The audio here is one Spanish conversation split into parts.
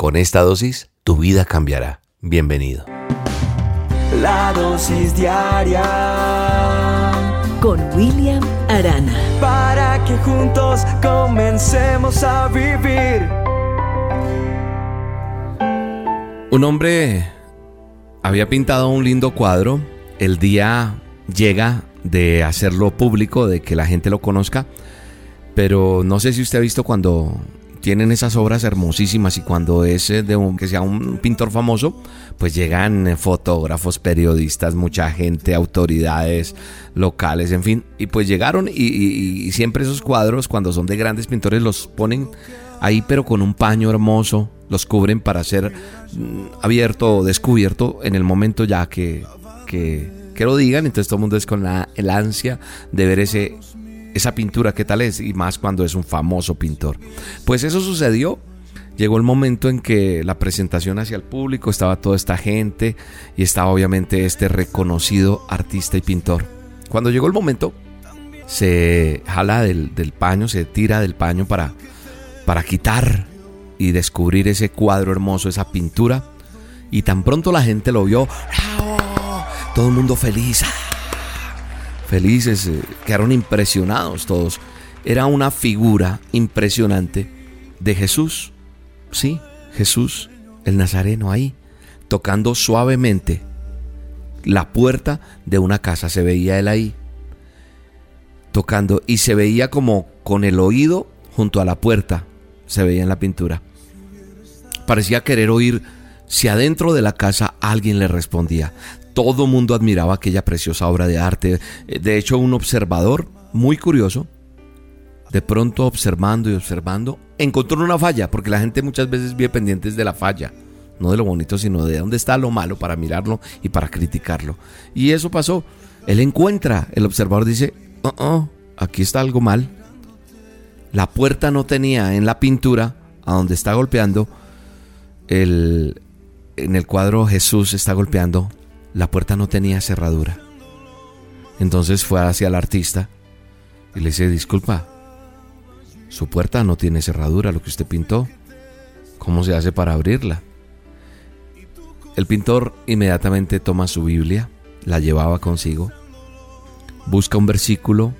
Con esta dosis, tu vida cambiará. Bienvenido. La dosis diaria con William Arana. Para que juntos comencemos a vivir. Un hombre había pintado un lindo cuadro. El día llega de hacerlo público, de que la gente lo conozca. Pero no sé si usted ha visto cuando tienen esas obras hermosísimas y cuando es eh, de un, que sea un pintor famoso, pues llegan eh, fotógrafos, periodistas, mucha gente, autoridades locales, en fin, y pues llegaron y, siempre esos cuadros cuando son de grandes pintores los ponen ahí pero con un paño hermoso, los cubren para ser mm, abierto o descubierto en el momento ya que, que, que lo digan, entonces todo el mundo es con la, el ansia de ver ese esa pintura qué tal es y más cuando es un famoso pintor. Pues eso sucedió. Llegó el momento en que la presentación hacia el público estaba toda esta gente y estaba obviamente este reconocido artista y pintor. Cuando llegó el momento, se jala del, paño, se tira del paño para, para quitar y descubrir ese cuadro hermoso, esa pintura. Y tan pronto la gente lo vio, todo el mundo feliz felices, eh, quedaron impresionados todos. Era una figura impresionante de Jesús, sí, Jesús, el Nazareno ahí, tocando suavemente la puerta de una casa, se veía él ahí, tocando y se veía como con el oído junto a la puerta, se veía en la pintura. Parecía querer oír si adentro de la casa alguien le respondía todo mundo admiraba aquella preciosa obra de arte. Eh, de hecho, un observador muy curioso, de pronto observando y observando, encontró una falla, porque la gente muchas veces vive pendientes de la falla, no de lo bonito, sino de dónde está lo malo para mirarlo y para criticarlo. Y eso pasó. Él encuentra, el observador dice, oh, oh, aquí está algo mal. La puerta no tenía en la pintura, a donde está golpeando, el, en el cuadro Jesús está golpeando la puerta no tenía cerradura. Entonces fue hacia el artista y le dice, disculpa, su puerta no tiene cerradura, lo que usted pintó. ¿Cómo se hace para abrirla? El pintor inmediatamente toma su Biblia, la llevaba consigo, busca un versículo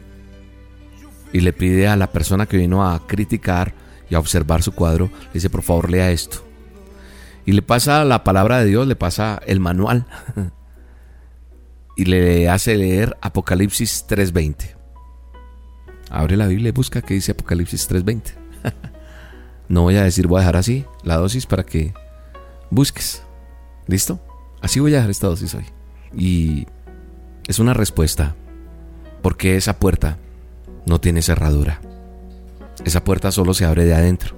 y le pide a la persona que vino a criticar y a observar su cuadro, le dice, por favor, lea esto. Y le pasa la palabra de Dios, le pasa el manual y le hace leer Apocalipsis 3.20. Abre la Biblia y busca qué dice Apocalipsis 3.20. no voy a decir, voy a dejar así la dosis para que busques. ¿Listo? Así voy a dejar esta dosis hoy. Y es una respuesta. Porque esa puerta no tiene cerradura. Esa puerta solo se abre de adentro.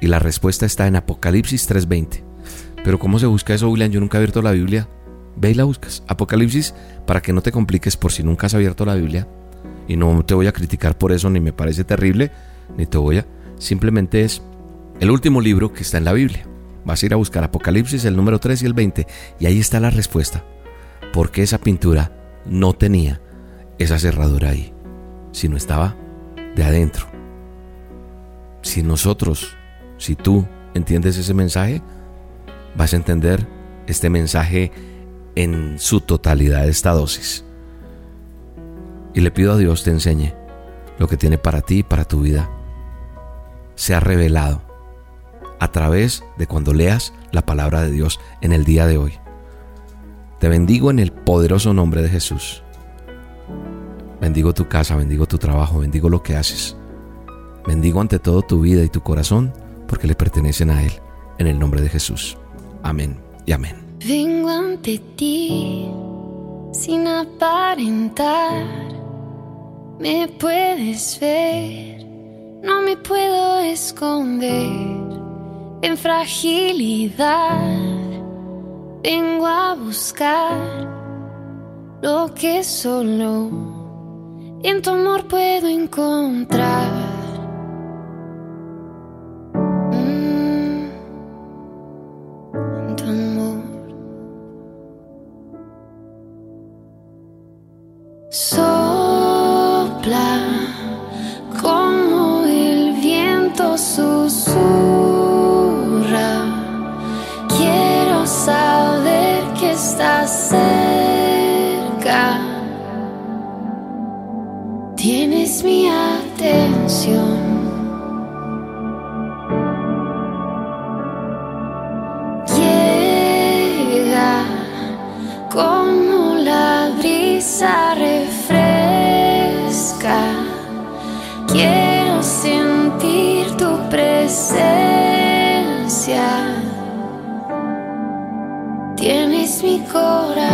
Y la respuesta está en Apocalipsis 3.20. Pero ¿cómo se busca eso, William? Yo nunca he abierto la Biblia. Ve y la buscas. Apocalipsis, para que no te compliques por si nunca has abierto la Biblia. Y no te voy a criticar por eso, ni me parece terrible, ni te voy a... Simplemente es el último libro que está en la Biblia. Vas a ir a buscar Apocalipsis, el número 3 y el 20, y ahí está la respuesta. Porque esa pintura no tenía esa cerradura ahí, sino estaba de adentro. Si nosotros, si tú entiendes ese mensaje, vas a entender este mensaje en su totalidad esta dosis. Y le pido a Dios te enseñe lo que tiene para ti y para tu vida. Se ha revelado a través de cuando leas la palabra de Dios en el día de hoy. Te bendigo en el poderoso nombre de Jesús. Bendigo tu casa, bendigo tu trabajo, bendigo lo que haces. Bendigo ante todo tu vida y tu corazón porque le pertenecen a Él. En el nombre de Jesús. Amén y amén. Vengo ante ti sin aparentar. Me puedes ver, no me puedo esconder en fragilidad. Vengo a buscar lo que solo en tu amor puedo encontrar. Canción. Llega como la brisa refresca. Quiero sentir tu presencia. Tienes mi corazón.